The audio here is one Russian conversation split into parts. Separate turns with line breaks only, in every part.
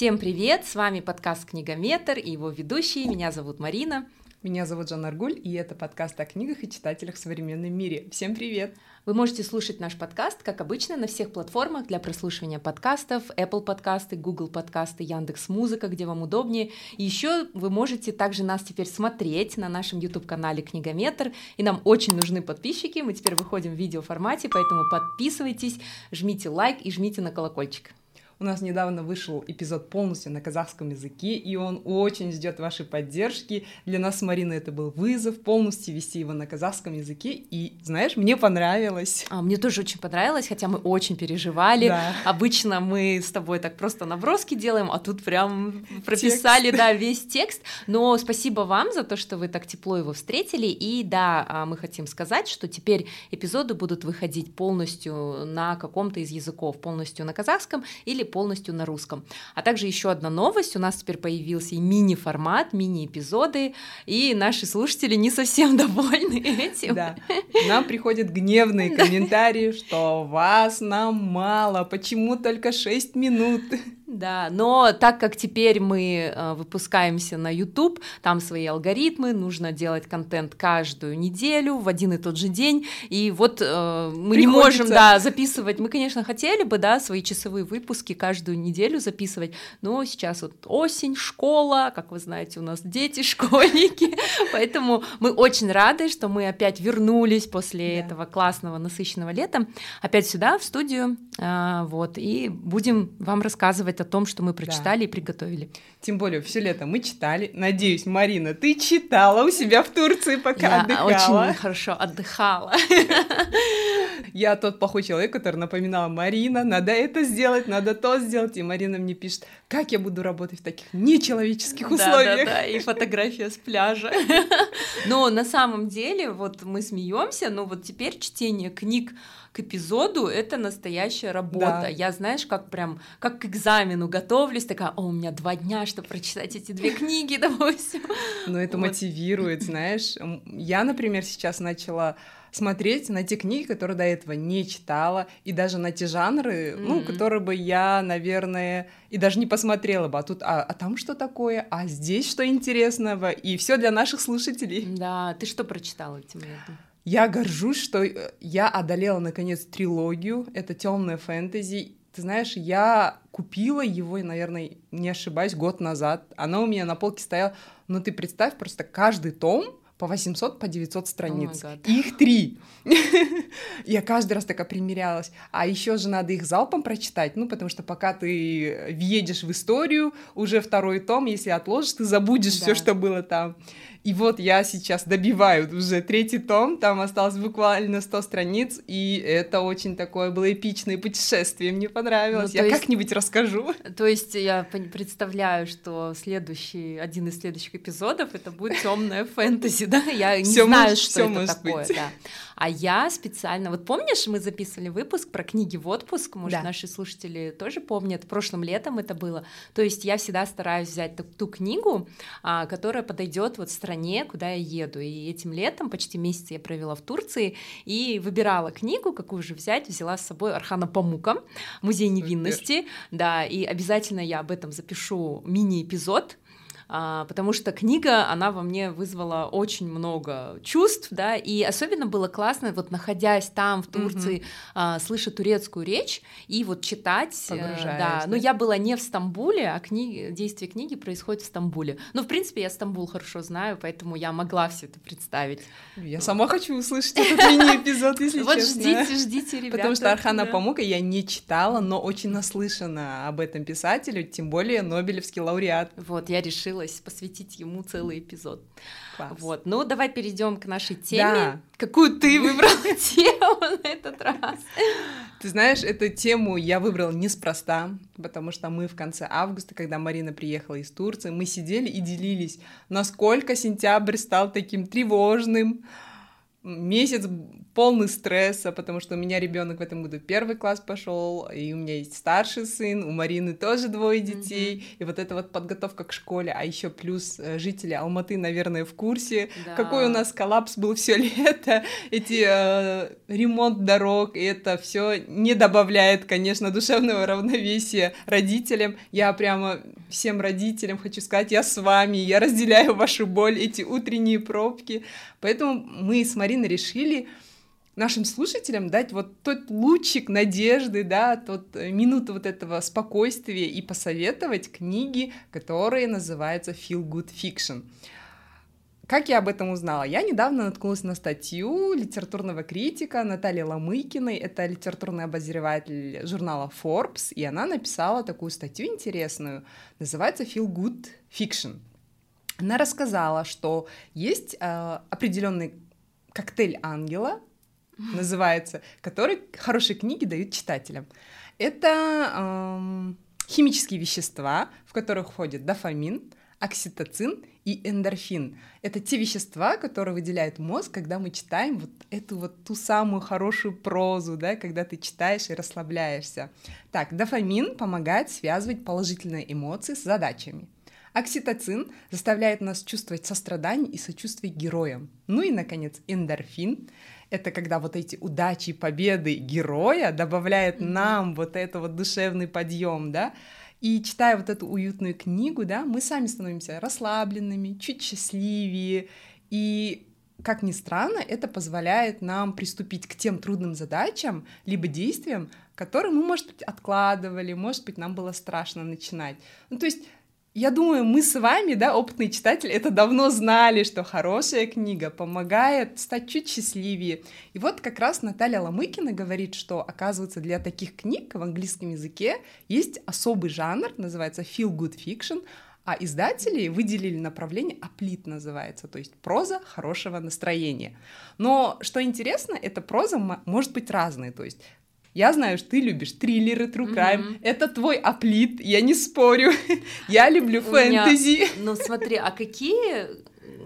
Всем привет! С вами подкаст «Книгометр» и его ведущие. Меня зовут Марина.
Меня зовут Жанна Аргуль, и это подкаст о книгах и читателях в современном мире. Всем привет!
Вы можете слушать наш подкаст, как обычно, на всех платформах для прослушивания подкастов, Apple подкасты, Google подкасты, Яндекс Музыка, где вам удобнее. И еще вы можете также нас теперь смотреть на нашем YouTube-канале Книгометр, и нам очень нужны подписчики, мы теперь выходим в видеоформате, поэтому подписывайтесь, жмите лайк и жмите на колокольчик.
У нас недавно вышел эпизод полностью на казахском языке, и он очень ждет вашей поддержки. Для нас с Мариной это был вызов полностью вести его на казахском языке, и, знаешь, мне понравилось.
А, мне тоже очень понравилось, хотя мы очень переживали. Да. Обычно мы с тобой так просто наброски делаем, а тут прям прописали, текст. да, весь текст. Но спасибо вам за то, что вы так тепло его встретили, и да, а, мы хотим сказать, что теперь эпизоды будут выходить полностью на каком-то из языков, полностью на казахском или полностью на русском. А также еще одна новость, у нас теперь появился и мини-формат, мини-эпизоды, и наши слушатели не совсем довольны этим.
Да, нам приходят гневные комментарии, что вас нам мало, почему только 6 минут?
Да, но так как теперь мы э, выпускаемся на YouTube, там свои алгоритмы, нужно делать контент каждую неделю в один и тот же день, и вот э, мы Приходится. не можем, да, записывать. Мы, конечно, хотели бы, да, свои часовые выпуски каждую неделю записывать, но сейчас вот осень, школа, как вы знаете, у нас дети, школьники, поэтому мы очень рады, что мы опять вернулись после да. этого классного насыщенного лета, опять сюда в студию, э, вот, и будем вам рассказывать о том, что мы прочитали да. и приготовили.
Тем более, все лето мы читали. Надеюсь, Марина, ты читала у себя в Турции, пока
Я
отдыхала.
очень хорошо отдыхала.
Я тот плохой человек, который напоминала Марина, надо это сделать, надо то сделать. И Марина мне пишет, как я буду работать в таких нечеловеческих условиях.
Да, да, да, и фотография с пляжа. Но на самом деле, вот мы смеемся, но вот теперь чтение книг к эпизоду это настоящая работа. Да. Я, знаешь, как прям, как к экзамену готовлюсь, такая, о, у меня два дня, чтобы прочитать эти две книги, допустим.
Но это вот. мотивирует, знаешь. Я, например, сейчас начала смотреть на те книги, которые до этого не читала, и даже на те жанры, mm-hmm. ну, которые бы я, наверное, и даже не посмотрела бы. А тут, а, а там что такое? А здесь что интересного? И все для наших слушателей.
Да, ты что прочитала этим летом?
Я горжусь, что э, я одолела наконец трилогию. Это темная фэнтези. Ты знаешь, я купила его, наверное, не ошибаюсь, год назад. Она у меня на полке стояла. Но ты представь, просто каждый том по 800, по 900 страниц. Oh их три. Я каждый раз такая примерялась. А еще же надо их залпом прочитать, ну, потому что пока ты въедешь в историю, уже второй том, если отложишь, ты забудешь да. все, что было там. И вот я сейчас добиваю уже третий том, там осталось буквально 100 страниц, и это очень такое было эпичное путешествие, мне понравилось. Ну, я как-нибудь расскажу.
То есть я представляю, что следующий, один из следующих эпизодов это будет темная фэнтези, да? Я не всё знаю, может, что это такое. Быть. Да. А я специально, вот помнишь, мы записывали выпуск про книги в отпуск, может, да. наши слушатели тоже помнят, прошлым летом это было. То есть я всегда стараюсь взять ту, ту книгу, а, которая подойдет вот стране, куда я еду. И этим летом почти месяц я провела в Турции и выбирала книгу, какую же взять, взяла с собой Архана Памука, Музей невинности, да, и обязательно я об этом запишу мини-эпизод, потому что книга, она во мне вызвала очень много чувств, да, и особенно было классно, вот находясь там, в Турции, mm-hmm. а, слыша турецкую речь и вот читать, э, да, да, но я была не в Стамбуле, а книги, действие книги происходит в Стамбуле. Ну, в принципе, я Стамбул хорошо знаю, поэтому я могла все это представить.
Я сама хочу услышать этот мини-эпизод, если честно.
Вот ждите, ждите, ребята.
Потому что Архана Памука я не читала, но очень наслышана об этом писателю, тем более Нобелевский лауреат.
Вот, я решила хотелось посвятить ему целый эпизод. Класс. Вот, ну давай перейдем к нашей теме. Да. Какую ты выбрала тему на этот раз?
Ты знаешь, эту тему я выбрала неспроста, потому что мы в конце августа, когда Марина приехала из Турции, мы сидели и делились, насколько сентябрь стал таким тревожным, месяц полный стресса, потому что у меня ребенок в этом году первый класс пошел, и у меня есть старший сын, у Марины тоже двое детей, mm-hmm. и вот эта вот подготовка к школе, а еще плюс э, жители Алматы, наверное, в курсе, да. какой у нас коллапс был все лето, эти э, ремонт дорог, и это все не добавляет, конечно, душевного равновесия родителям. Я прямо всем родителям хочу сказать, я с вами, я разделяю вашу боль, эти утренние пробки, поэтому мы с Мариной решили нашим слушателям дать вот тот лучик надежды, да, тот э, минуту вот этого спокойствия и посоветовать книги, которые называются Feel Good Fiction. Как я об этом узнала? Я недавно наткнулась на статью литературного критика Натальи Ломыкиной, это литературный обозреватель журнала Forbes, и она написала такую статью интересную, называется Feel Good Fiction. Она рассказала, что есть э, определенный коктейль ангела, называется, который хорошие книги дают читателям. Это эм, химические вещества, в которых входит дофамин, окситоцин и эндорфин. Это те вещества, которые выделяет мозг, когда мы читаем вот эту вот ту самую хорошую прозу, да, когда ты читаешь и расслабляешься. Так, дофамин помогает связывать положительные эмоции с задачами. Окситоцин заставляет нас чувствовать сострадание и сочувствие героям. Ну и, наконец, эндорфин это когда вот эти удачи, победы героя добавляют нам вот это вот душевный подъем, да, и читая вот эту уютную книгу, да, мы сами становимся расслабленными, чуть счастливее, и как ни странно, это позволяет нам приступить к тем трудным задачам, либо действиям, которые мы, может быть, откладывали, может быть, нам было страшно начинать. Ну, то есть я думаю, мы с вами, да, опытные читатели, это давно знали, что хорошая книга помогает стать чуть счастливее. И вот как раз Наталья Ломыкина говорит, что, оказывается, для таких книг в английском языке есть особый жанр, называется feel good fiction, а издатели выделили направление «аплит» называется, то есть проза хорошего настроения. Но что интересно, эта проза может быть разной, то есть я знаю, что ты любишь триллеры, true crime. Mm-hmm. Это твой аплит, я не спорю. я люблю фэнтези.
Ну смотри, а какие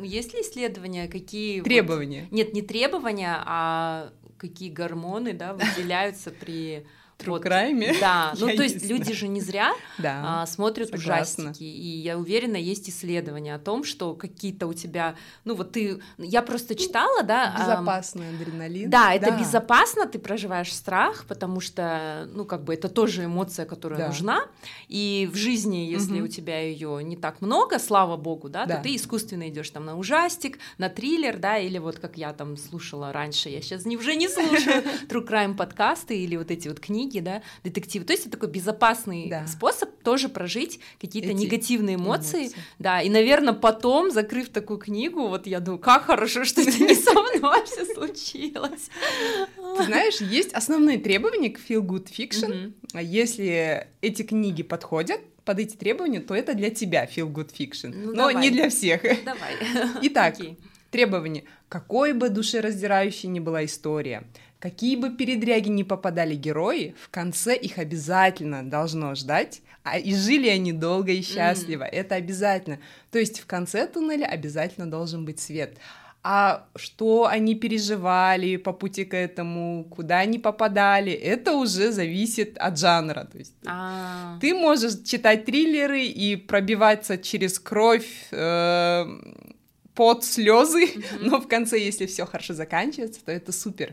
есть ли исследования, какие
требования?
Вот... Нет, не требования, а какие гормоны, да, выделяются при
True вот, crime?
Да, ну то есть люди же не зря да, а, смотрят согласна. ужастики, и я уверена, есть исследования о том, что какие-то у тебя, ну вот ты, я просто читала, да.
Безопасный а, адреналин.
Да, это да. безопасно, ты проживаешь страх, потому что, ну как бы это тоже эмоция, которая да. нужна, и в жизни, если угу. у тебя ее не так много, слава богу, да, да, то ты искусственно идешь там на ужастик, на триллер, да, или вот как я там слушала раньше, я сейчас не, уже не слушаю true crime подкасты или вот эти вот книги, книги, да, детективы. То есть это такой безопасный да. способ тоже прожить какие-то Эти негативные эмоции, эмоции, да. И, наверное, потом, закрыв такую книгу, вот я думаю, как хорошо, что это не со мной все случилось.
Ты знаешь, есть основные требования к feel good fiction. Если эти книги подходят, под эти требования, то это для тебя feel good fiction, ну, но давай. не для всех.
Давай.
Итак, okay. требования. Какой бы душераздирающей ни была история, Какие бы передряги ни попадали герои, в конце их обязательно должно ждать, а и жили они долго и счастливо. Mm. Это обязательно. То есть в конце туннеля обязательно должен быть свет. А что они переживали по пути к этому, куда они попадали, это уже зависит от жанра. То есть а... ты можешь читать триллеры и пробиваться через кровь, э, под слезы, mm-hmm. но в конце, если все хорошо заканчивается, то это супер.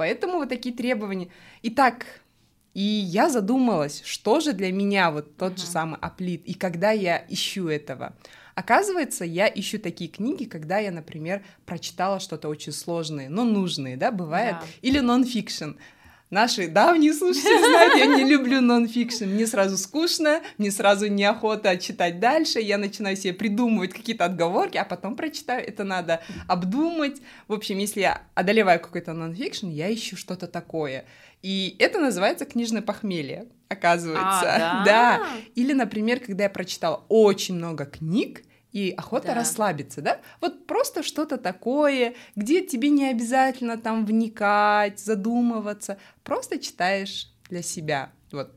Поэтому вот такие требования. Итак, и я задумалась, что же для меня вот тот uh-huh. же самый аплит, и когда я ищу этого. Оказывается, я ищу такие книги, когда я, например, прочитала что-то очень сложное, но нужное, да, бывает, yeah. или нон-фикшн наши давние слушатели знают, я не люблю нон-фикшн. Мне сразу скучно, мне сразу неохота читать дальше, я начинаю себе придумывать какие-то отговорки, а потом прочитаю, это надо обдумать. В общем, если я одолеваю какой-то нон-фикшн, я ищу что-то такое. И это называется книжное похмелье, оказывается.
А, да?
да. Или, например, когда я прочитала очень много книг, и охота да. расслабиться, да? Вот просто что-то такое, где тебе не обязательно там вникать, задумываться, просто читаешь для себя. Вот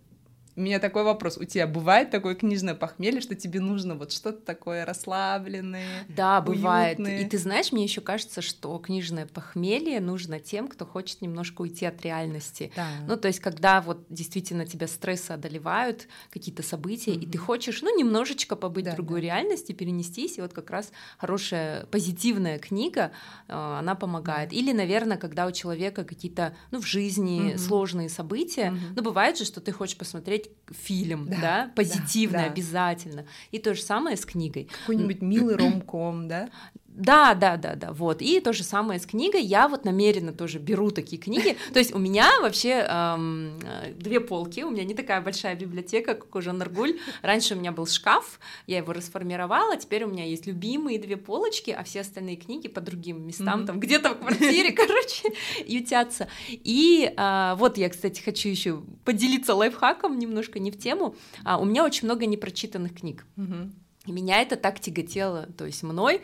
У меня такой вопрос. У тебя бывает такое книжное похмелье, что тебе нужно вот что-то такое расслабленное?
Да, бывает. И ты знаешь, мне еще кажется, что книжное похмелье нужно тем, кто хочет немножко уйти от реальности. Да. Ну, то есть, когда вот действительно тебя стрессы одолевают, какие-то события, mm-hmm. и ты хочешь, ну, немножечко побыть да, в другой да. реальности, перенестись, и вот как раз хорошая позитивная книга, э, она помогает. Или, наверное, когда у человека какие-то, ну, в жизни mm-hmm. сложные события, mm-hmm. ну, бывает же, что ты хочешь посмотреть посмотреть фильм, да, да позитивный да, да. обязательно. И то же самое с книгой.
Какой-нибудь милый ромком, да?
Да, да, да, да, вот. И то же самое с книгой. Я вот намеренно тоже беру такие книги. То есть у меня вообще эм, две полки. У меня не такая большая библиотека, как у Жанна Аргуль. Раньше у меня был шкаф, я его расформировала. Теперь у меня есть любимые две полочки, а все остальные книги по другим местам, mm-hmm. там где-то в квартире, короче, ютятся. И э, вот я, кстати, хочу еще поделиться лайфхаком немножко не в тему. А, у меня очень много непрочитанных книг. Mm-hmm. Меня это так тяготело, то есть мной,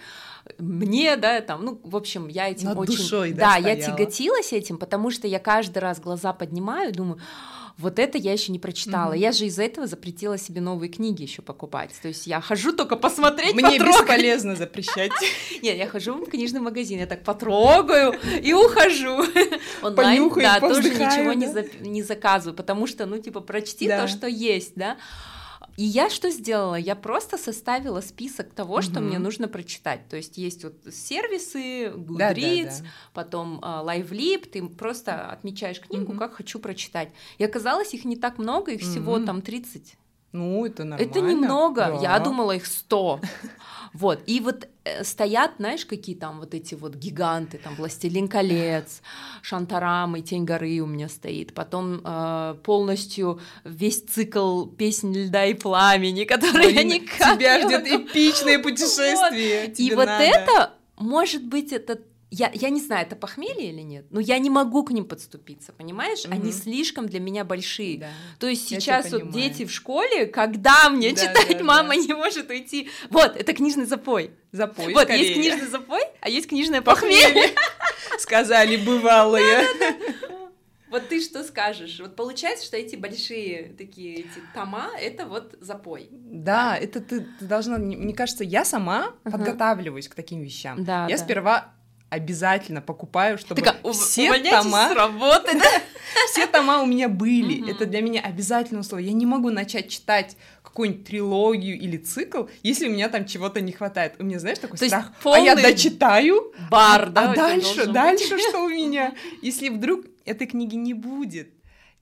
мне, да, там, ну, в общем, я этим
Над
очень...
Душой,
да,
да
я тяготилась этим, потому что я каждый раз глаза поднимаю, думаю, вот это я еще не прочитала. Mm-hmm. Я же из-за этого запретила себе новые книги еще покупать. То есть я хожу только посмотреть,
Мне потрогать. бесполезно запрещать.
Нет, я хожу в книжный магазин, я так потрогаю и ухожу.
Онлайн, да,
тоже ничего не заказываю, потому что, ну, типа, прочти то, что есть, да. И я что сделала? Я просто составила список того, угу. что мне нужно прочитать. То есть есть вот сервисы, Goodreads, да, да, да. потом uh, LiveLib, ты просто отмечаешь книгу, угу. как хочу прочитать. И оказалось, их не так много, их угу. всего там 30.
Ну, это нормально.
Это немного. Да. Я думала, их 100. Вот, и вот э, стоят, знаешь, какие там вот эти вот гиганты, там «Властелин колец», «Шантарам» и «Тень горы» у меня стоит, потом э, полностью весь цикл «Песнь льда и пламени», который Блин, я никак
Тебя ждет эпичное путешествие. Вот.
И вот это, может быть, это я, я не знаю, это похмелье или нет, но я не могу к ним подступиться, понимаешь? Угу. Они слишком для меня большие. Да. То есть сейчас вот дети в школе, когда мне да, читать, да, мама да. не может уйти. Вот, это книжный запой.
Запой.
Вот, скорее. есть книжный запой, а есть книжное похмелье.
Сказали бывалые.
Вот ты что скажешь? Вот получается, что эти большие такие эти тома — это вот запой.
Да, это ты, ты должна... Мне кажется, я сама uh-huh. подготавливаюсь к таким вещам.
Да,
я
да.
сперва обязательно покупаю, чтобы
так, все тома...
с работы, Все тома у меня были. Это для меня обязательное условие. Я не могу начать читать какую-нибудь трилогию или цикл, если у меня там чего-то не хватает. У меня, знаешь, такой То страх. А я дочитаю.
Бар, да?
А дальше, дальше что у меня? Если вдруг этой книги не будет,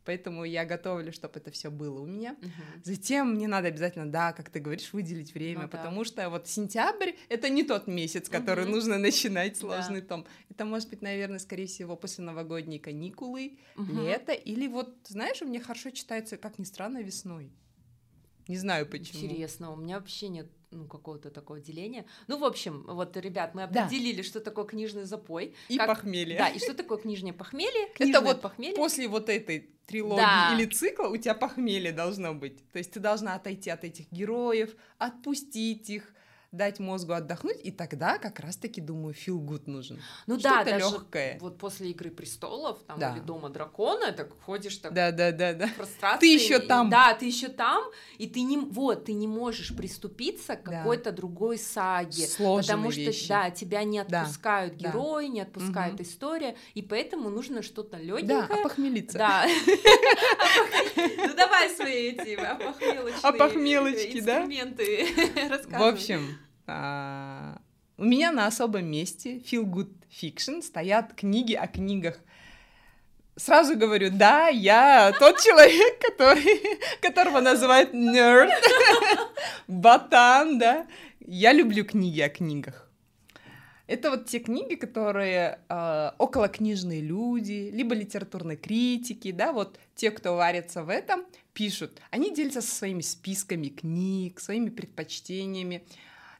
Поэтому я готовлю, чтобы это все было у меня. Угу. Затем мне надо обязательно, да, как ты говоришь, выделить время, ну, потому да. что вот сентябрь это не тот месяц, который угу. нужно начинать сложный да. том. Это может быть, наверное, скорее всего, после новогодней каникулы, угу. лето, или вот, знаешь, у меня хорошо читается, как ни странно, весной. Не знаю почему.
Интересно, у меня вообще нет ну, какого-то такого деления. Ну, в общем, вот, ребят, мы определили, да. что такое книжный запой.
И
как...
похмелье.
Да, и что такое книжное похмелье.
Это вот похмелье. после вот этой трилогии да. или цикла у тебя похмелье должно быть. То есть ты должна отойти от этих героев, отпустить их, дать мозгу отдохнуть, и тогда как раз-таки, думаю, feel good нужен.
Ну да, даже легкое. вот после Игры престолов, там, да. или Дома дракона, так ходишь так
да, да, да, да.
в.
Ты еще там.
Да, ты еще там, и ты не, вот, ты не можешь приступиться к да. какой-то другой саге.
Сложные
потому что,
вещи.
да, тебя не отпускают да. герои, не отпускает угу. история, и поэтому нужно что-то легенькое.
Да, опохмелиться.
Да. Ну давай свои эти опохмелочные инструменты
рассказывай. В общем, а, у меня на особом месте Feel Good Fiction стоят книги о книгах. Сразу говорю, да, я тот человек, который, которого называют nerd, ботан, да. Я люблю книги о книгах. Это вот те книги, которые э, околокнижные люди, либо литературные критики, да, вот те, кто варится в этом, пишут. Они делятся со своими списками книг, своими предпочтениями.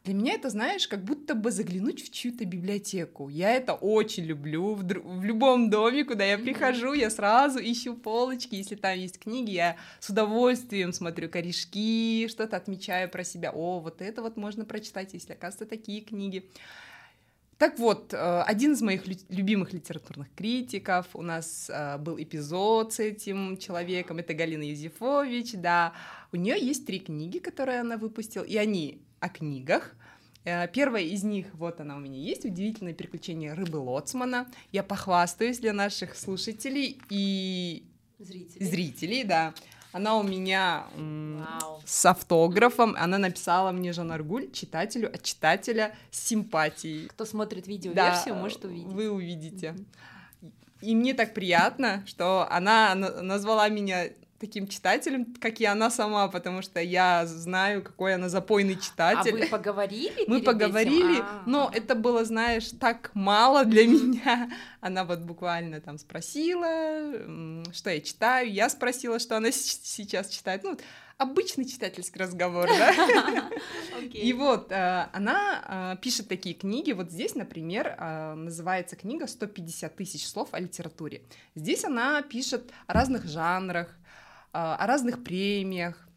Для меня это, знаешь, как будто бы заглянуть в чью-то библиотеку. Я это очень люблю. В, дру- в любом доме, куда я прихожу, я сразу ищу полочки. Если там есть книги, я с удовольствием смотрю корешки, что-то отмечаю про себя. О, вот это вот можно прочитать, если, оказывается, такие книги. Так вот, э, один из моих любимых литературных критиков, у нас э, был эпизод с этим человеком, это Галина Юзефович, да, у нее есть три книги, которые она выпустила, и они о книгах. Э, первая из них, вот она у меня есть, «Удивительное приключение рыбы Лоцмана». Я похвастаюсь для наших слушателей и
зрителей,
зрителей да. Она у меня с автографом. Она написала мне Жан Аргуль, читателю от читателя с симпатией.
Кто смотрит видеоверсию, да, может увидеть.
Вы увидите. И мне так приятно, что она назвала меня таким читателем, как и она сама, потому что я знаю, какой она запойный читатель.
А вы поговорили?
Мы поговорили, а, но это было, знаешь, так мало для меня. Она вот буквально там спросила, что я читаю, я спросила, что она сейчас читает. Ну, обычный читательский разговор, да? И вот э, она э, пишет такие книги. Вот здесь, например, э, называется книга «150 тысяч слов о литературе». Здесь она пишет о разных жанрах, а, о разных премиях.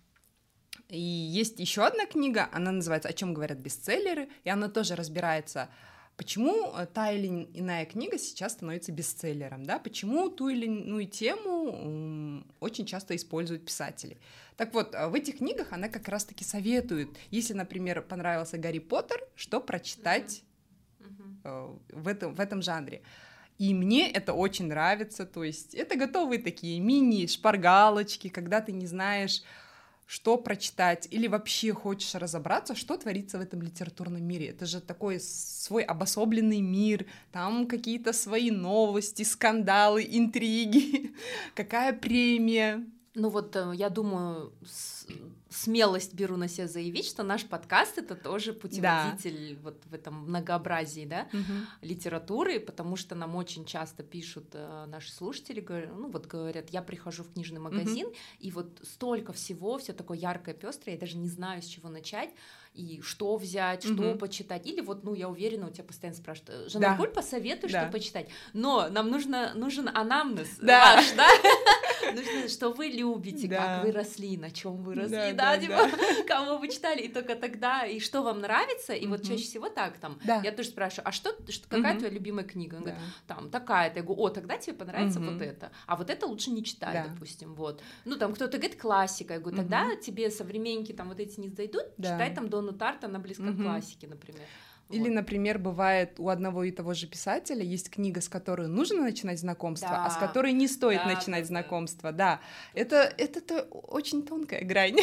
И есть еще одна книга, она называется «О чем говорят бестселлеры», и она тоже разбирается, почему э, та или иная книга сейчас становится бестселлером, да, почему ту или иную тему очень часто используют писатели. Так вот, э, в этих книгах она как раз-таки советует, если, например, понравился Гарри Поттер, что прочитать mm-hmm. в, этом, в этом жанре. И мне это очень нравится, то есть это готовые такие мини-шпаргалочки, когда ты не знаешь, что прочитать, или вообще хочешь разобраться, что творится в этом литературном мире. Это же такой свой обособленный мир, там какие-то свои новости, скандалы, интриги, какая премия.
Ну вот э, я думаю, смелость беру на себя заявить, что наш подкаст это тоже путеводитель да. вот в этом многообразии, да, угу. литературы, потому что нам очень часто пишут э, наши слушатели, ну вот говорят, я прихожу в книжный магазин угу. и вот столько всего, все такое яркое, пестрое, я даже не знаю, с чего начать и что взять, что mm почитать. Или вот, ну, я уверена, у тебя постоянно спрашивают, Жанна, да. посоветуй, да. что почитать. Но нам нужно, нужен анамнез да. ваш, да? Нужно, что вы любите, да. как вы росли, на чем вы росли, да, да, да, типа, да. кого вы читали, и только тогда, и что вам нравится, и вот чаще всего так там. Да. Я тоже спрашиваю, а что, что какая твоя любимая книга? Он да. говорит, там, такая-то. Я говорю, о, тогда тебе понравится вот это. А вот это лучше не читать, да. допустим, вот. Ну, там кто-то говорит классика, я говорю, тогда тебе современники там вот эти не зайдут, да. читай там Дону Тарт, она близка к классике, например.
Или, вот. например, бывает у одного и того же писателя есть книга, с которой нужно начинать знакомство, да. а с которой не стоит да, начинать да, знакомство. Да, это это очень тонкая грань.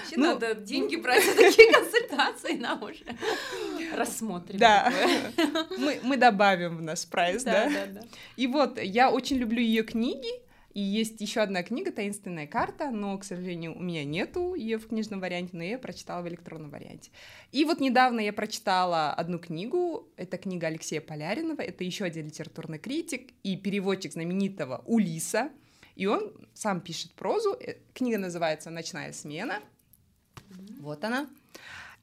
Вообще ну, надо деньги брать за такие консультации, нам уже рассмотрим.
Да, мы, мы добавим в наш прайс, да, да? да, да. И вот, я очень люблю ее книги, и есть еще одна книга «Таинственная карта», но, к сожалению, у меня нету ее в книжном варианте, но я прочитала в электронном варианте. И вот недавно я прочитала одну книгу, это книга Алексея Поляринова, это еще один литературный критик и переводчик знаменитого Улиса, и он сам пишет прозу, э, книга называется «Ночная смена», вот она.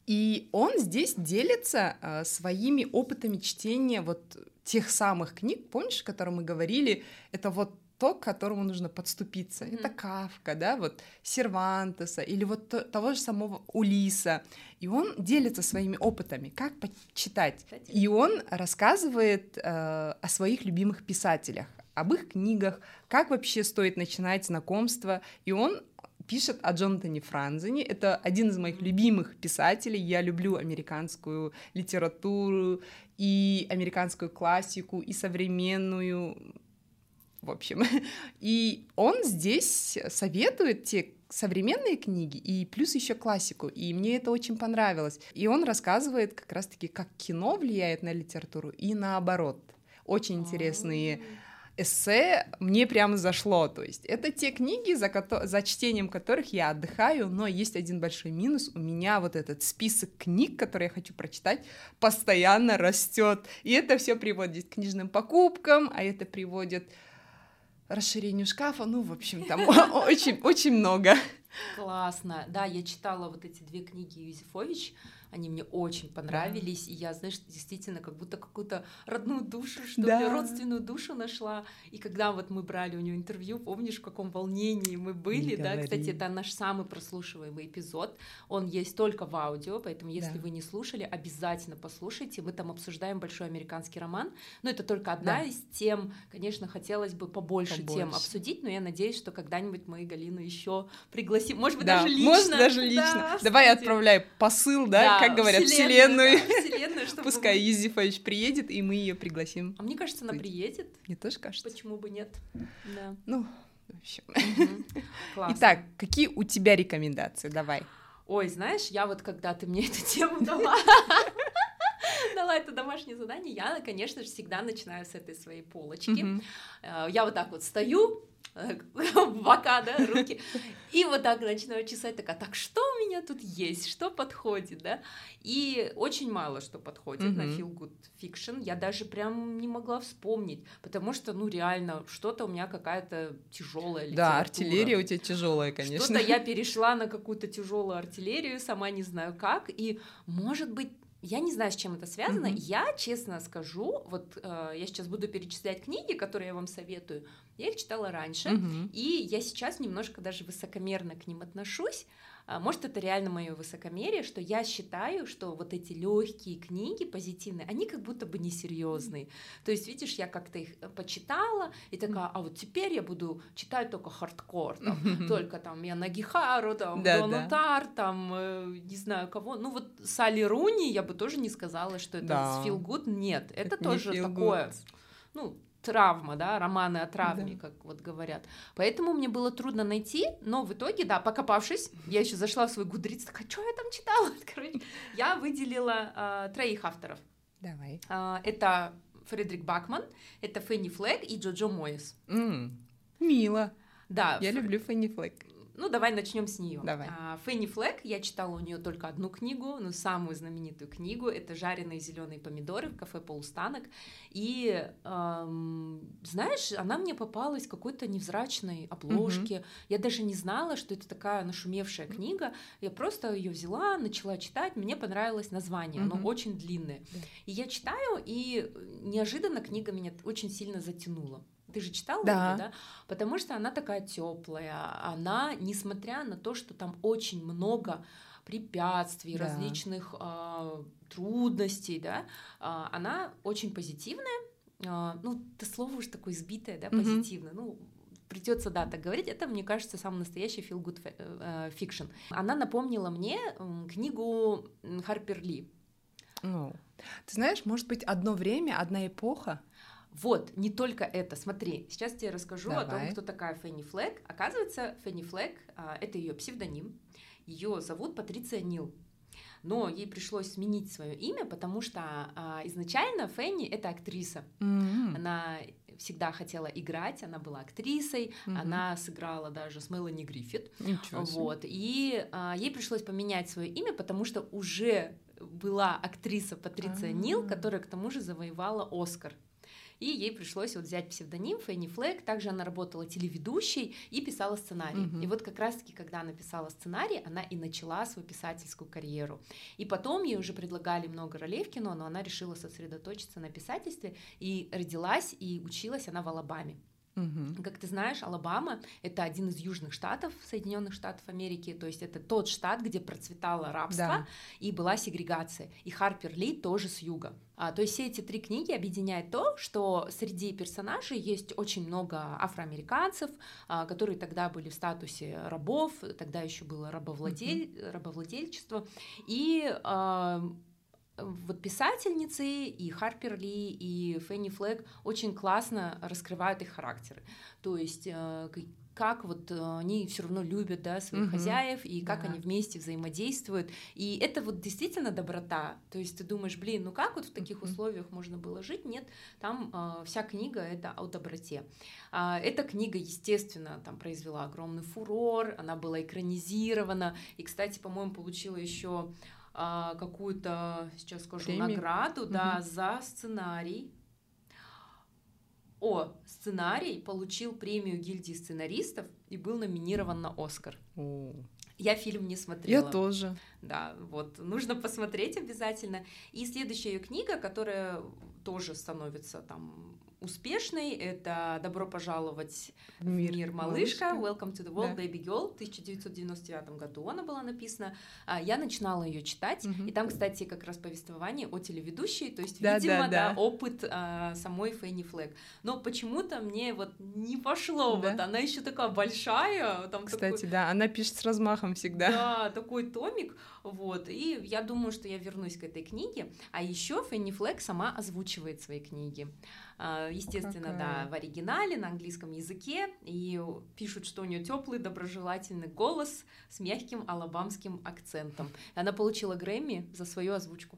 И он здесь делится э, своими опытами чтения вот тех самых книг, помнишь, о которых мы говорили, это вот то, к которому нужно подступиться. Mm-hmm. Это Кавка, да, вот Сервантеса или вот то, того же самого Улиса. И он делится своими опытами, как почитать. И он рассказывает э, о своих любимых писателях, об их книгах, как вообще стоит начинать знакомство. И он пишет о Джонатане Франзене. Это один из моих любимых писателей. Я люблю американскую литературу и американскую классику, и современную в общем. И он здесь советует те современные книги и плюс еще классику, и мне это очень понравилось. И он рассказывает как раз-таки, как кино влияет на литературу и наоборот. Очень интересные эссе мне прямо зашло. То есть это те книги, за, ко- за чтением которых я отдыхаю, но есть один большой минус. У меня вот этот список книг, которые я хочу прочитать, постоянно растет. И это все приводит к книжным покупкам, а это приводит расширению шкафа, ну, в общем, там очень, очень много.
Классно. Да, я читала вот эти две книги Юзефович. Они мне очень понравились, да. и я, знаешь, действительно как будто какую-то родную душу, что да. ли, родственную душу нашла. И когда вот мы брали у нее интервью, помнишь, в каком волнении мы были, Не да? Говори. Кстати, это наш самый прослушиваемый эпизод. Он есть только в аудио, поэтому если да. вы не слушали, обязательно послушайте. Мы там обсуждаем большой американский роман, но это только одна да. из тем. Конечно, хотелось бы побольше, побольше тем обсудить, но я надеюсь, что когда-нибудь мы Галину еще пригласим, может быть, да, даже лично.
Может, даже лично. Да, Давай отправляй посыл, да, да как говорят, вселенную. вселенную. Да, вселенную чтобы Пускай мы... Юзефович приедет, и мы ее пригласим.
А мне кажется, она приедет.
Мне тоже кажется.
Почему бы нет? Да.
Ну, в общем. Итак, какие у тебя рекомендации? Давай.
Ой, знаешь, я вот когда ты мне эту тему дала, дала это домашнее задание, я, конечно же, всегда начинаю с этой своей полочки. Mm-hmm. Я вот так вот стою, бока, да, руки, и вот так начинаю чесать, такая, так что у меня тут есть, что подходит, да, и очень мало что подходит mm-hmm. на Feel Good Fiction, я даже прям не могла вспомнить, потому что, ну, реально, что-то у меня какая-то тяжелая литература.
Да, артиллерия у тебя тяжелая, конечно.
Что-то я перешла на какую-то тяжелую артиллерию, сама не знаю как, и, может быть, я не знаю, с чем это связано. Mm-hmm. Я, честно скажу, вот э, я сейчас буду перечислять книги, которые я вам советую. Я их читала раньше, mm-hmm. и я сейчас немножко даже высокомерно к ним отношусь. А, может, это реально мое высокомерие, что я считаю, что вот эти легкие книги позитивные, они как будто бы несерьезные. То есть, видишь, я как-то их э, почитала и такая, а вот теперь я буду читать только хардкор, там, только там я Нагихару, там, да, Донатар, да. там, э, не знаю кого. Ну вот Салли Руни я бы тоже не сказала, что это да. feel good. Нет, это, это тоже такое, ну, травма, да, романы о травме, да. как вот говорят. Поэтому мне было трудно найти, но в итоге, да, покопавшись, я еще зашла в свой гудриц, такая, что я там читала? Короче, я выделила э, троих авторов.
Давай.
Э, это Фредерик Бакман, это Фенни Флэг и Джоджо Моэс.
Mm, мило.
Да.
Я ф... люблю Фенни Флэг.
Ну, давай начнем с нее.
Давай.
А, Фенни Флэг, я читала у нее только одну книгу, но самую знаменитую книгу. Это жареные зеленые помидоры в кафе Полустанок. И эм, знаешь, она мне попалась в какой-то невзрачной обложке. Угу. Я даже не знала, что это такая нашумевшая книга. Я просто ее взяла, начала читать. Мне понравилось название, угу. оно очень длинное. Да. И я читаю, и неожиданно книга меня очень сильно затянула. Ты же читала
да.
ее, да? Потому что она такая теплая. Она, несмотря на то, что там очень много препятствий, да. различных э, трудностей, да, э, она очень позитивная. Э, ну, это слово уж такое избитое, да, позитивное. Mm-hmm. Ну, придется, да, так говорить, это, мне кажется, самый настоящий feel good э, fiction. Она напомнила мне книгу Харпер Ли.
Ну, ты знаешь, может быть, одно время, одна эпоха
вот, не только это. Смотри, сейчас тебе расскажу Давай. о том, кто такая Фенни Флэг. Оказывается, Фенни Флэг а, это ее псевдоним. Ее зовут Патриция Нил. Но ей пришлось сменить свое имя, потому что а, изначально Фенни это актриса.
Mm-hmm.
Она всегда хотела играть, она была актрисой, mm-hmm. она сыграла даже с Мелани Гриффит. Вот. И а, ей пришлось поменять свое имя, потому что уже была актриса Патриция А-а-а. Нил, которая к тому же завоевала Оскар и ей пришлось вот взять псевдоним Фенни Флэг, также она работала телеведущей и писала сценарий. Угу. И вот как раз-таки, когда она писала сценарий, она и начала свою писательскую карьеру. И потом ей уже предлагали много ролей в кино, но она решила сосредоточиться на писательстве, и родилась и училась она в Алабаме.
Угу.
Как ты знаешь, Алабама это один из южных штатов Соединенных Штатов Америки, то есть это тот штат, где процветало рабство да. и была сегрегация. И Харпер Ли тоже с юга. А, то есть все эти три книги объединяет то, что среди персонажей есть очень много афроамериканцев, а, которые тогда были в статусе рабов, тогда еще было рабовладель... mm рабовладельчество, и а, вот писательницы и Харпер Ли, и Фенни Флэг очень классно раскрывают их характеры. То есть э, как вот э, они все равно любят да, своих угу. хозяев, и как да. они вместе взаимодействуют. И это вот действительно доброта. То есть ты думаешь, блин, ну как вот в таких условиях можно было жить? Нет, там э, вся книга это о доброте. Э, эта книга, естественно, там произвела огромный фурор, она была экранизирована. И, кстати, по-моему, получила еще а, какую-то, сейчас скажу, Премию? награду, угу. да, за сценарий. О, сценарий получил премию гильдии сценаристов и был номинирован на Оскар.
О.
Я фильм не смотрела.
Я тоже.
Да, вот, нужно посмотреть обязательно. И следующая ее книга, которая тоже становится там успешной. Это «Добро пожаловать в мир, мир малышка», «Welcome to the World, да. Baby Girl» в 1999 году она была написана. А, я начинала ее читать, угу. и там, кстати, как раз повествование о телеведущей, то есть, да, видимо, да, да. да опыт а, самой Фенни Флэг. Но почему-то мне вот не пошло, да. вот она еще такая большая. Там
кстати,
такой...
да, она пишет с размахом всегда.
Да, такой томик, вот, и я думаю, что я вернусь к этой книге. А еще Фенни Флэг сама озвучивает свои книги. А, естественно, Какая? да, в оригинале, на английском языке, и пишут, что у нее теплый, доброжелательный голос с мягким алабамским акцентом. И она получила Грэмми за свою озвучку.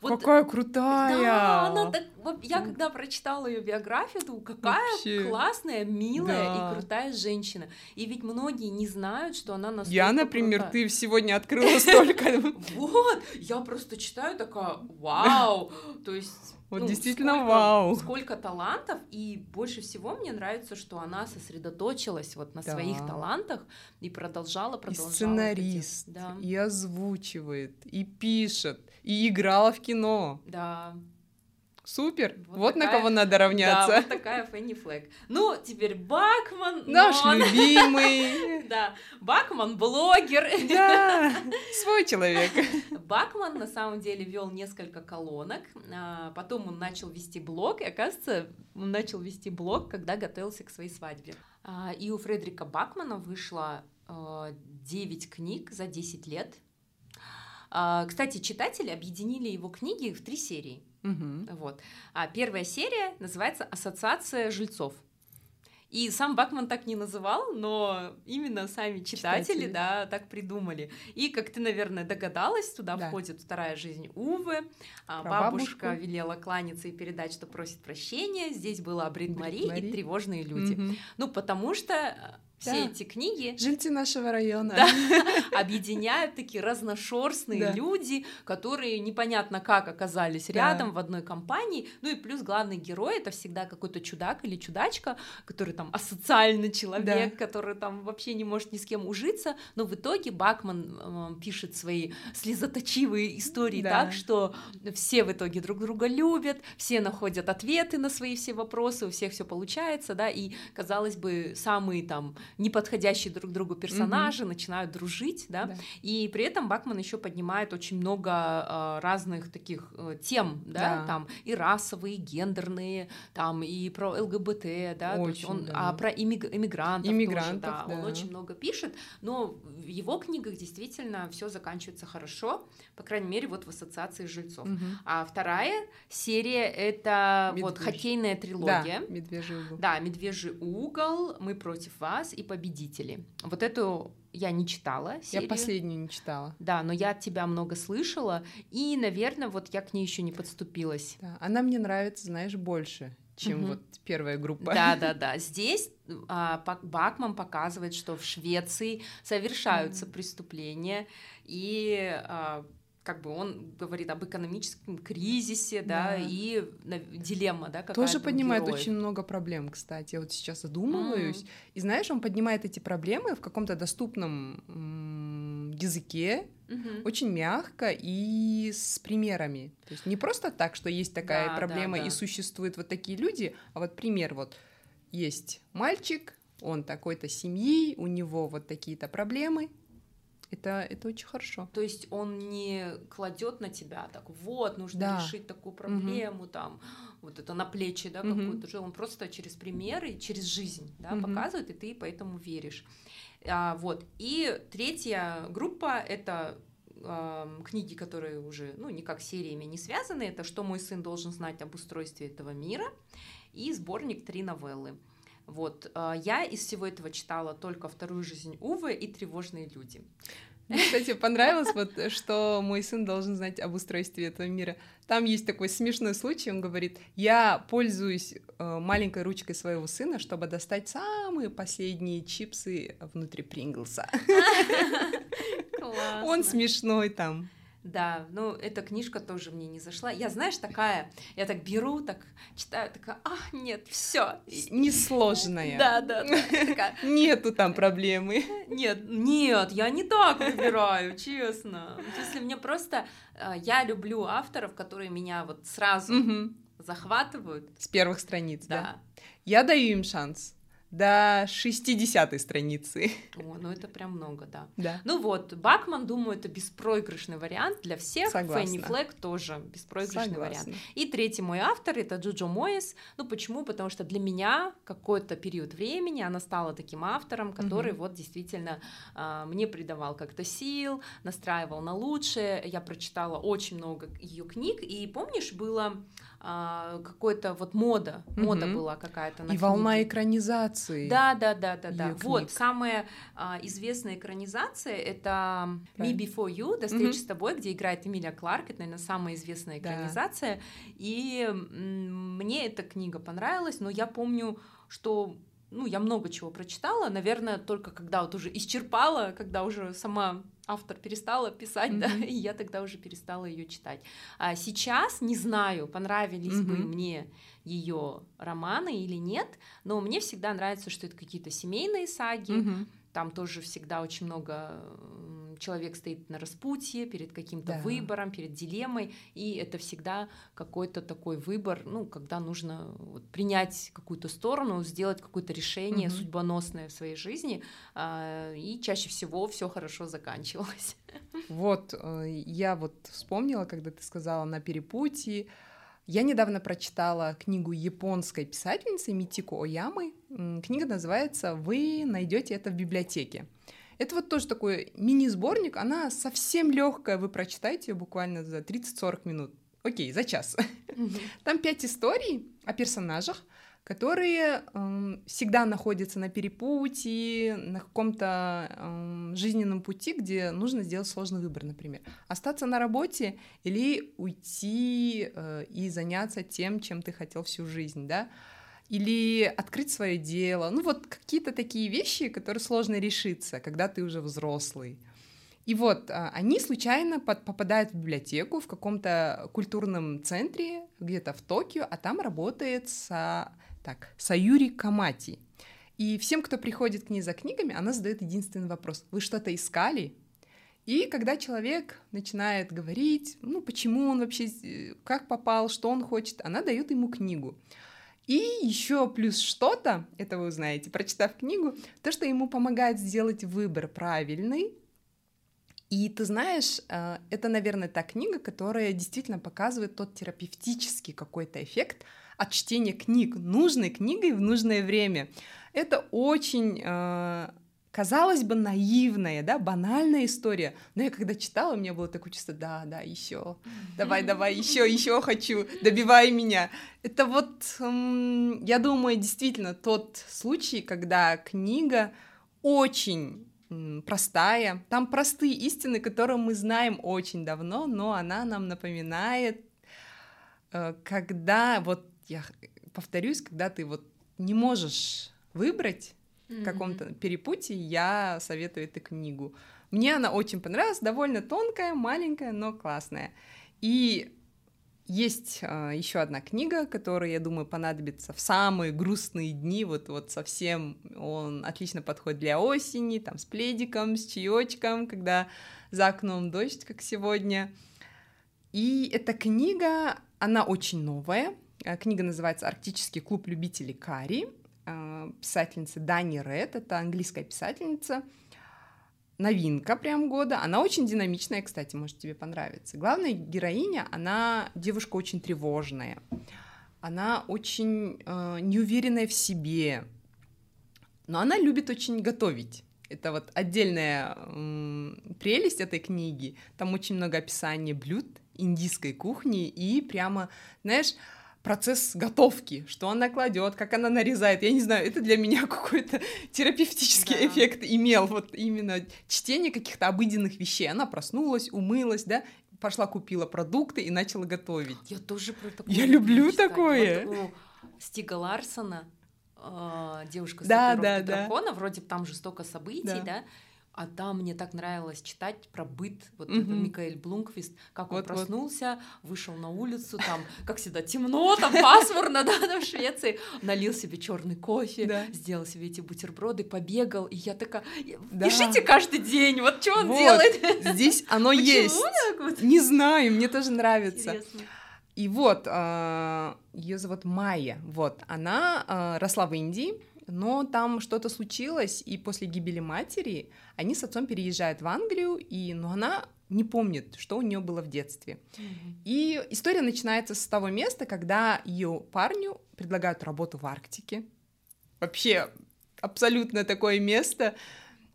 Вот, какая крутая!
Да, она так, я когда прочитала ее биографию, думаю, какая Вообще. классная, милая да. и крутая женщина. И ведь многие не знают, что она настолько
Я, например, крутая. ты сегодня открыла столько.
Вот, я просто читаю такая, вау, то есть
вот ну, действительно сколько, вау.
Сколько талантов, и больше всего мне нравится, что она сосредоточилась вот на да. своих талантах и продолжала, продолжала.
И сценарист, эти... да. и озвучивает, и пишет, и играла в кино.
Да.
Супер! Вот, вот такая, на кого надо равняться.
Да, вот такая Фенни Флэг. Ну, теперь Бакман.
Наш он... любимый.
Да, Бакман блогер.
Да, свой человек.
Бакман на самом деле вел несколько колонок, а, потом он начал вести блог, и оказывается, он начал вести блог, когда готовился к своей свадьбе. А, и у Фредерика Бакмана вышло 9 а, книг за 10 лет. Кстати, читатели объединили его книги в три серии.
Угу.
Вот. А первая серия называется «Ассоциация жильцов». И сам Бакман так не называл, но именно сами читатели, читатели. да, так придумали. И, как ты, наверное, догадалась, туда да. входит вторая жизнь Увы. А бабушка бабушку. велела кланяться и передать, что просит прощения. Здесь была Брит Мари и тревожные люди. Угу. Ну, потому что все да. эти книги.
Жильцы нашего района.
Да, объединяют такие разношерстные да. люди, которые непонятно как оказались да. рядом в одной компании. Ну и плюс главный герой это всегда какой-то чудак или чудачка, который там асоциальный человек, да. который там вообще не может ни с кем ужиться. Но в итоге Бакман э, пишет свои слезоточивые истории да. так, что все в итоге друг друга любят, все находят ответы на свои все вопросы, у всех все получается, да, и казалось бы самые там неподходящие друг другу персонажи, mm-hmm. начинают дружить, да? да, и при этом Бакман еще поднимает очень много э, разных таких э, тем, да? да, там и расовые, и гендерные, там и про ЛГБТ, да, очень, то есть он, да. а про иммиг... иммигрантов, иммигрантов тоже, да, да, он очень много пишет, но в его книгах действительно все заканчивается хорошо, по крайней мере вот в ассоциации жильцов.
Угу.
А вторая серия это Медвежь. вот хоккейная трилогия,
да, Медвежий угол,
да, Медвежий угол, мы против вас и победители. Вот эту я не читала. Серию.
Я последнюю не читала.
Да, но я от тебя много слышала, и, наверное, вот я к ней еще не подступилась.
Да, она мне нравится, знаешь, больше чем угу. вот первая группа.
Да, да, да. Здесь а, Бакман показывает, что в Швеции совершаются mm. преступления, и а, как бы он говорит об экономическом кризисе, да, да и дилемма, да, какая
Тоже поднимает героев. очень много проблем, кстати. Я вот сейчас задумываюсь. Mm. И знаешь, он поднимает эти проблемы в каком-то доступном м- языке,
mm-hmm.
очень мягко и с примерами. То есть не просто так, что есть такая да, проблема да, да. и существуют вот такие люди, а вот пример вот есть мальчик, он такой-то семьи, у него вот такие-то проблемы, это, это очень хорошо.
То есть он не кладет на тебя так, вот, нужно да. решить такую проблему, угу. там, вот это на плечи, да, угу. какую-то же. Он просто через примеры, через жизнь, да, угу. показывает, и ты поэтому веришь. А, вот. И третья группа — это э, книги, которые уже, ну, никак сериями не связаны. Это «Что мой сын должен знать об устройстве этого мира» и сборник «Три новеллы». Вот, а, я из всего этого читала только «Вторую жизнь Увы» и «Тревожные люди».
Мне, кстати, понравилось, вот, что мой сын должен знать об устройстве этого мира. Там есть такой смешной случай, он говорит, я пользуюсь э, маленькой ручкой своего сына, чтобы достать самые последние чипсы внутри Принглса. Он смешной там.
Да, ну эта книжка тоже мне не зашла. Я, знаешь, такая, я так беру, так читаю, такая, а, нет, все.
Несложная.
Да, да.
Нету там проблемы.
Нет, нет, я не так выбираю, честно. Если мне просто, э, я люблю авторов, которые меня вот сразу захватывают.
С первых страниц, да. Я даю им шанс до 60 страницы.
О, ну это прям много, да.
да.
Ну вот, Бакман, думаю, это беспроигрышный вариант для всех.
Согласна.
Фенни Флэг тоже беспроигрышный
Согласна.
вариант. И третий мой автор это Джуджо Моис. Ну почему? Потому что для меня какой-то период времени она стала таким автором, который угу. вот действительно э, мне придавал как-то сил, настраивал на лучшее. Я прочитала очень много ее книг. И помнишь, было а, какой-то вот мода, мода угу. была какая-то на
И книги. волна экранизации.
Да, да, да, да, да. Вот самая а, известная экранизация это Me Before You, до встречи угу. с тобой, где играет Эмилия Кларк, это, наверное, самая известная экранизация. Да. И мне эта книга понравилась, но я помню, что ну, я много чего прочитала, наверное, только когда вот уже исчерпала, когда уже сама автор перестала писать, mm-hmm. да, и я тогда уже перестала ее читать. А сейчас не знаю, понравились mm-hmm. бы мне ее романы или нет, но мне всегда нравится, что это какие-то семейные саги. Mm-hmm. Там тоже всегда очень много человек стоит на распутье перед каким-то да. выбором, перед дилеммой, и это всегда какой-то такой выбор, ну, когда нужно вот, принять какую-то сторону, сделать какое-то решение угу. судьбоносное в своей жизни, э, и чаще всего все хорошо заканчивалось.
Вот, э, я вот вспомнила, когда ты сказала на перепутье, я недавно прочитала книгу японской писательницы Митико Оямы. Книга называется «Вы найдете это в библиотеке». Это вот тоже такой мини-сборник, она совсем легкая, вы прочитаете ее буквально за 30-40 минут. Окей, за час. Там пять историй о персонажах, которые э, всегда находятся на перепутье, на каком-то э, жизненном пути, где нужно сделать сложный выбор, например, остаться на работе или уйти э, и заняться тем, чем ты хотел всю жизнь, да или открыть свое дело. Ну вот какие-то такие вещи, которые сложно решиться, когда ты уже взрослый. И вот а, они случайно под, попадают в библиотеку в каком-то культурном центре, где-то в Токио, а там работает са, так, Саюри Камати. И всем, кто приходит к ней за книгами, она задает единственный вопрос. Вы что-то искали? И когда человек начинает говорить, ну, почему он вообще, э, как попал, что он хочет, она дает ему книгу. И еще плюс что-то, это вы узнаете, прочитав книгу, то, что ему помогает сделать выбор правильный. И ты знаешь, э, это, наверное, та книга, которая действительно показывает тот терапевтический какой-то эффект от чтения книг, нужной книгой в нужное время. Это очень э, казалось бы, наивная, да, банальная история. Но я когда читала, у меня было такое чувство, да, да, еще, давай, давай, еще, еще хочу, добивай меня. Это вот, я думаю, действительно тот случай, когда книга очень простая, там простые истины, которые мы знаем очень давно, но она нам напоминает, э, когда вот я повторюсь, когда ты вот не можешь выбрать mm-hmm. каком-то перепутье, я советую эту книгу. Мне она очень понравилась, довольно тонкая, маленькая, но классная. И есть э, еще одна книга, которая, я думаю, понадобится в самые грустные дни, вот, вот совсем он отлично подходит для осени, там с пледиком, с чаечком, когда за окном дождь, как сегодня. И эта книга, она очень новая. Книга называется «Арктический клуб любителей карри». Э, писательницы Дани Ред, это английская писательница, новинка прям года. Она очень динамичная, кстати, может тебе понравиться. Главная героиня, она девушка очень тревожная, она очень э, неуверенная в себе, но она любит очень готовить. Это вот отдельная э, прелесть этой книги. Там очень много описания блюд индийской кухни и прямо, знаешь, процесс готовки, что она кладет, как она нарезает. Я не знаю, это для меня какой-то терапевтический да. эффект имел. Вот именно чтение каких-то обыденных вещей. Она проснулась, умылась, да, пошла купила продукты и начала готовить.
Я тоже про такое.
Я люблю читать. такое.
Вот Стига Ларсона, э, девушка с
да, да,
дракона, да. вроде там жестоко событий, да. да а там мне так нравилось читать про быт, вот mm-hmm. Микаэль Блумквист, как вот, он проснулся, вот. вышел на улицу, там, как всегда, темно, там пасмурно, да, в Швеции, налил себе черный кофе, да. сделал себе эти бутерброды, побегал, и я такая, да. пишите каждый день, вот что он вот. делает.
Здесь оно есть. Вот? Не знаю, мне тоже нравится. Интересно. И вот, э, ее зовут Майя, вот, она э, росла в Индии, но там что-то случилось, и после гибели матери они с отцом переезжают в Англию, и, но она не помнит, что у нее было в детстве. Mm-hmm. И история начинается с того места, когда ее парню предлагают работу в Арктике. Вообще абсолютно такое место,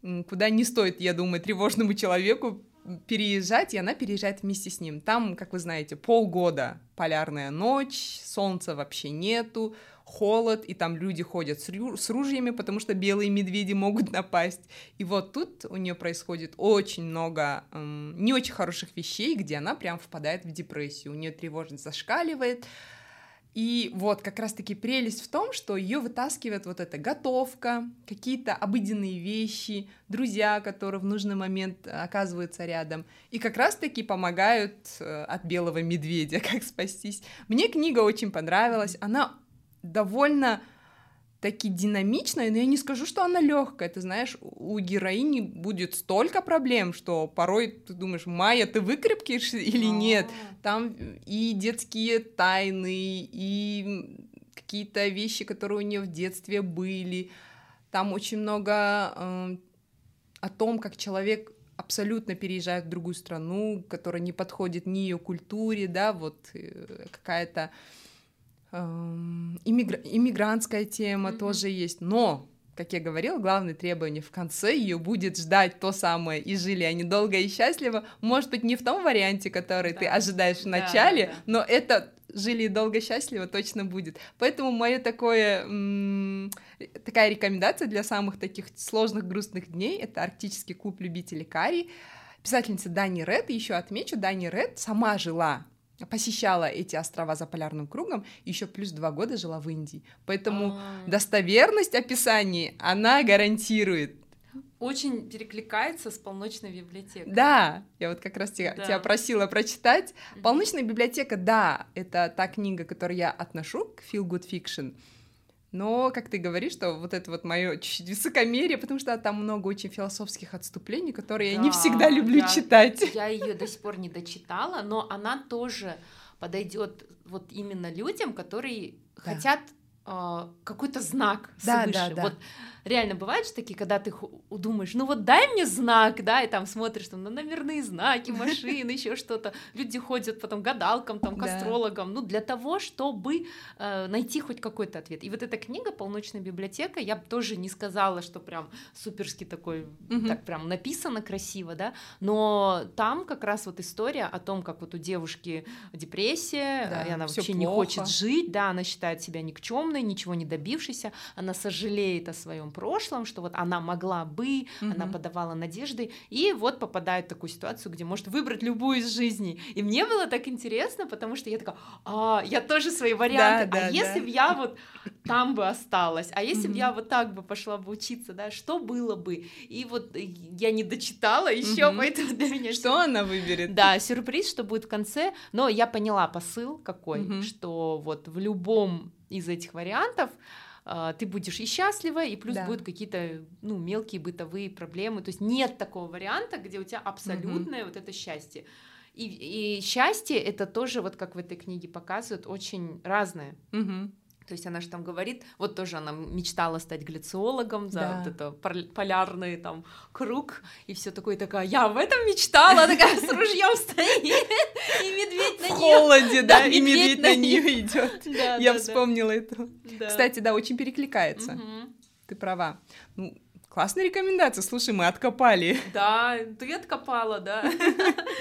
куда не стоит, я думаю, тревожному человеку переезжать, и она переезжает вместе с ним. Там, как вы знаете, полгода полярная ночь, солнца вообще нету, холод, и там люди ходят с, рю- с ружьями, потому что белые медведи могут напасть. И вот тут у нее происходит очень много эм, не очень хороших вещей, где она прям впадает в депрессию, у нее тревожность зашкаливает. И вот как раз-таки прелесть в том, что ее вытаскивает вот эта готовка, какие-то обыденные вещи, друзья, которые в нужный момент оказываются рядом, и как раз-таки помогают э, от белого медведя, как спастись. Мне книга очень понравилась, она довольно таки динамичная, но я не скажу, что она легкая. Ты знаешь, у героини будет столько проблем, что порой ты думаешь, Майя, ты выкрепкишь или нет? Там и детские тайны, и какие-то вещи, которые у нее в детстве были. Там очень много э, о том, как человек абсолютно переезжает в другую страну, которая не подходит ни ее культуре, да, вот э, какая-то иммигр... иммигрантская тема mm-hmm. тоже есть, но как я говорила, главное требование в конце ее будет ждать то самое, и жили они долго и счастливо, может быть, не в том варианте, который да. ты ожидаешь в начале, да, да, да. но это жили и долго счастливо точно будет. Поэтому мое такое, такая рекомендация для самых таких сложных, грустных дней — это «Арктический клуб любителей карри». Писательница Дани Ред, еще отмечу, Дани Ред сама жила посещала эти острова за полярным кругом, еще плюс два года жила в Индии. Поэтому А-а-а. достоверность описаний она гарантирует.
Очень перекликается с полночной библиотекой.
Да, я вот как раз тебя, да. тебя просила прочитать. Полночная библиотека, да, это та книга, которую я отношу к Feel Good Fiction. Но, как ты говоришь, что вот это вот мое чуть-чуть высокомерие, потому что там много очень философских отступлений, которые да, я не всегда люблю
я,
читать.
Я ее до сих пор не дочитала, но она тоже подойдет вот именно людям, которые да. хотят какой-то знак да, свыше. Да, да. Вот реально бывает же такие, когда ты думаешь, ну вот дай мне знак, да, и там смотришь там на номерные знаки, машины, еще что-то. Люди ходят потом гадалкам, там, к астрологам, ну для того, чтобы э, найти хоть какой-то ответ. И вот эта книга «Полночная библиотека», я бы тоже не сказала, что прям суперски такой, так прям написано красиво, да, но там как раз вот история о том, как вот у девушки депрессия, да, и она вообще плохо. не хочет жить, да, она считает себя никчемной, ничего не добившейся, она сожалеет о своем прошлом, что вот она могла бы, mm-hmm. она подавала надежды, и вот попадает в такую ситуацию, где может выбрать любую из жизней. И мне было так интересно, потому что я такая, а, я тоже свои варианты, да, а да, если да. бы я вот там бы осталась, а если mm-hmm. бы я вот так бы пошла бы учиться, да, что было бы? И вот я не дочитала еще, mm-hmm. поэтому для меня...
Что она выберет?
Да, сюрприз, что будет в конце, но я поняла посыл какой, mm-hmm. что вот в любом из этих вариантов а, ты будешь и счастлива, и плюс да. будут какие-то ну, мелкие бытовые проблемы. То есть нет такого варианта, где у тебя абсолютное угу. вот это счастье. И, и счастье это тоже, вот как в этой книге показывают, очень разное. Угу. То есть она же там говорит, вот тоже она мечтала стать глициологом за да. вот это полярный там круг и все такое такая, я в этом мечтала, такая с ружьем стоит и медведь на нее.
В холоде, да, и медведь на нее идет. Я вспомнила это. Кстати, да, очень перекликается. Ты права. Ну, классная рекомендация. Слушай, мы откопали.
Да, ты откопала, да.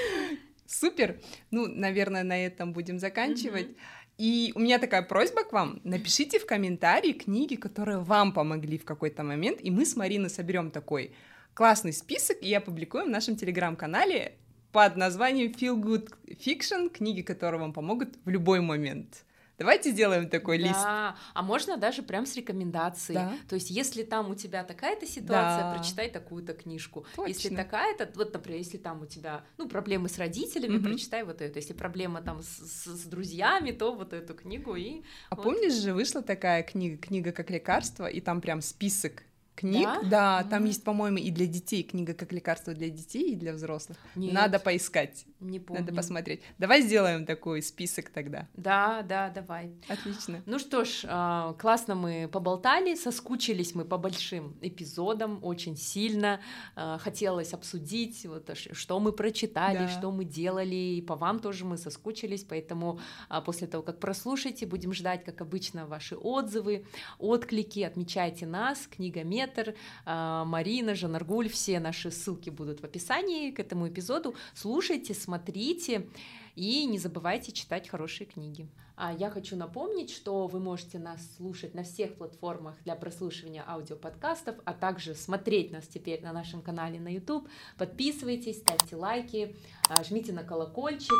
Супер. Ну, наверное, на этом будем заканчивать. И у меня такая просьба к вам. Напишите в комментарии книги, которые вам помогли в какой-то момент, и мы с Мариной соберем такой классный список и опубликуем в нашем телеграм-канале под названием Feel Good Fiction, книги, которые вам помогут в любой момент. Давайте сделаем такой
да.
лист.
А можно даже прям с рекомендацией. Да. То есть, если там у тебя такая-то ситуация, да. прочитай такую-то книжку. Точно. Если такая-то, вот, например, если там у тебя, ну, проблемы с родителями, угу. прочитай вот эту. Если проблема там с, с, с друзьями, то вот эту книгу и.
А
вот.
помнишь же вышла такая книга, книга как лекарство, и там прям список книг. Да, да mm-hmm. там есть, по-моему, и для детей книга как лекарство для детей и для взрослых. Нет. Надо поискать.
Не помню.
Надо посмотреть. Давай сделаем такой список тогда.
Да, да, давай.
Отлично.
Ну что ж, а, классно мы поболтали, соскучились мы по большим эпизодам очень сильно. А, хотелось обсудить, вот, что мы прочитали, да. что мы делали. И по вам тоже мы соскучились, поэтому а, после того, как прослушаете, будем ждать, как обычно, ваши отзывы, отклики. Отмечайте нас, книга Мед Метр, а, Марина, Жанаргуль, все наши ссылки будут в описании к этому эпизоду. Слушайте, смотрите и не забывайте читать хорошие книги. А я хочу напомнить, что вы можете нас слушать на всех платформах для прослушивания аудиоподкастов, а также смотреть нас теперь на нашем канале на YouTube. Подписывайтесь, ставьте лайки, а, жмите на колокольчик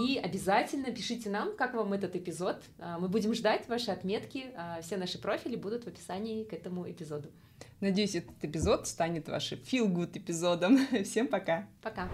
и обязательно пишите нам, как вам этот эпизод. А, мы будем ждать ваши отметки. Все наши профили будут в описании к этому эпизоду.
Надеюсь, этот эпизод станет вашим feel good эпизодом. Всем пока.
Пока.